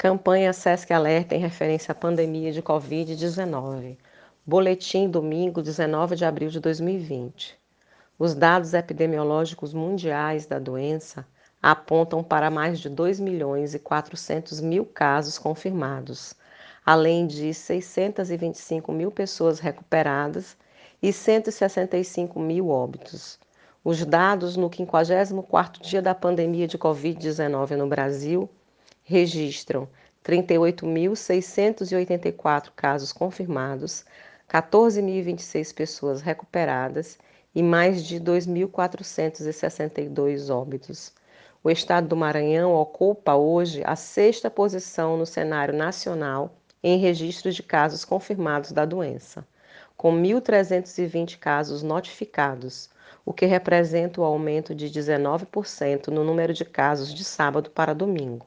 Campanha SESC Alerta em referência à pandemia de Covid-19. Boletim domingo 19 de abril de 2020. Os dados epidemiológicos mundiais da doença apontam para mais de 2 milhões e 400 mil casos confirmados, além de 625 mil pessoas recuperadas e 165 mil óbitos. Os dados no 54º dia da pandemia de Covid-19 no Brasil registram 38.684 casos confirmados, 14.026 pessoas recuperadas e mais de 2.462 óbitos. O estado do Maranhão ocupa hoje a sexta posição no cenário nacional em registros de casos confirmados da doença, com 1.320 casos notificados, o que representa o aumento de 19% no número de casos de sábado para domingo.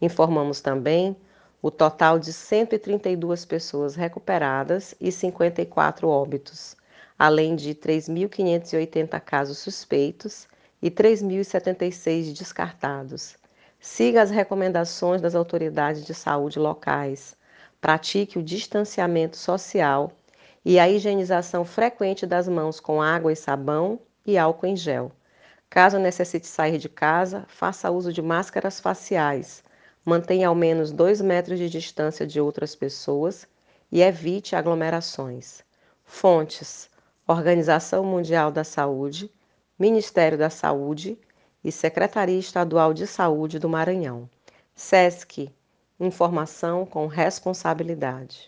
Informamos também o total de 132 pessoas recuperadas e 54 óbitos, além de 3.580 casos suspeitos e 3.076 descartados. Siga as recomendações das autoridades de saúde locais. Pratique o distanciamento social e a higienização frequente das mãos com água e sabão e álcool em gel. Caso necessite sair de casa, faça uso de máscaras faciais mantenha ao menos dois metros de distância de outras pessoas e evite aglomerações. Fontes: Organização Mundial da Saúde, Ministério da Saúde e Secretaria Estadual de Saúde do Maranhão. SESC Informação com responsabilidade.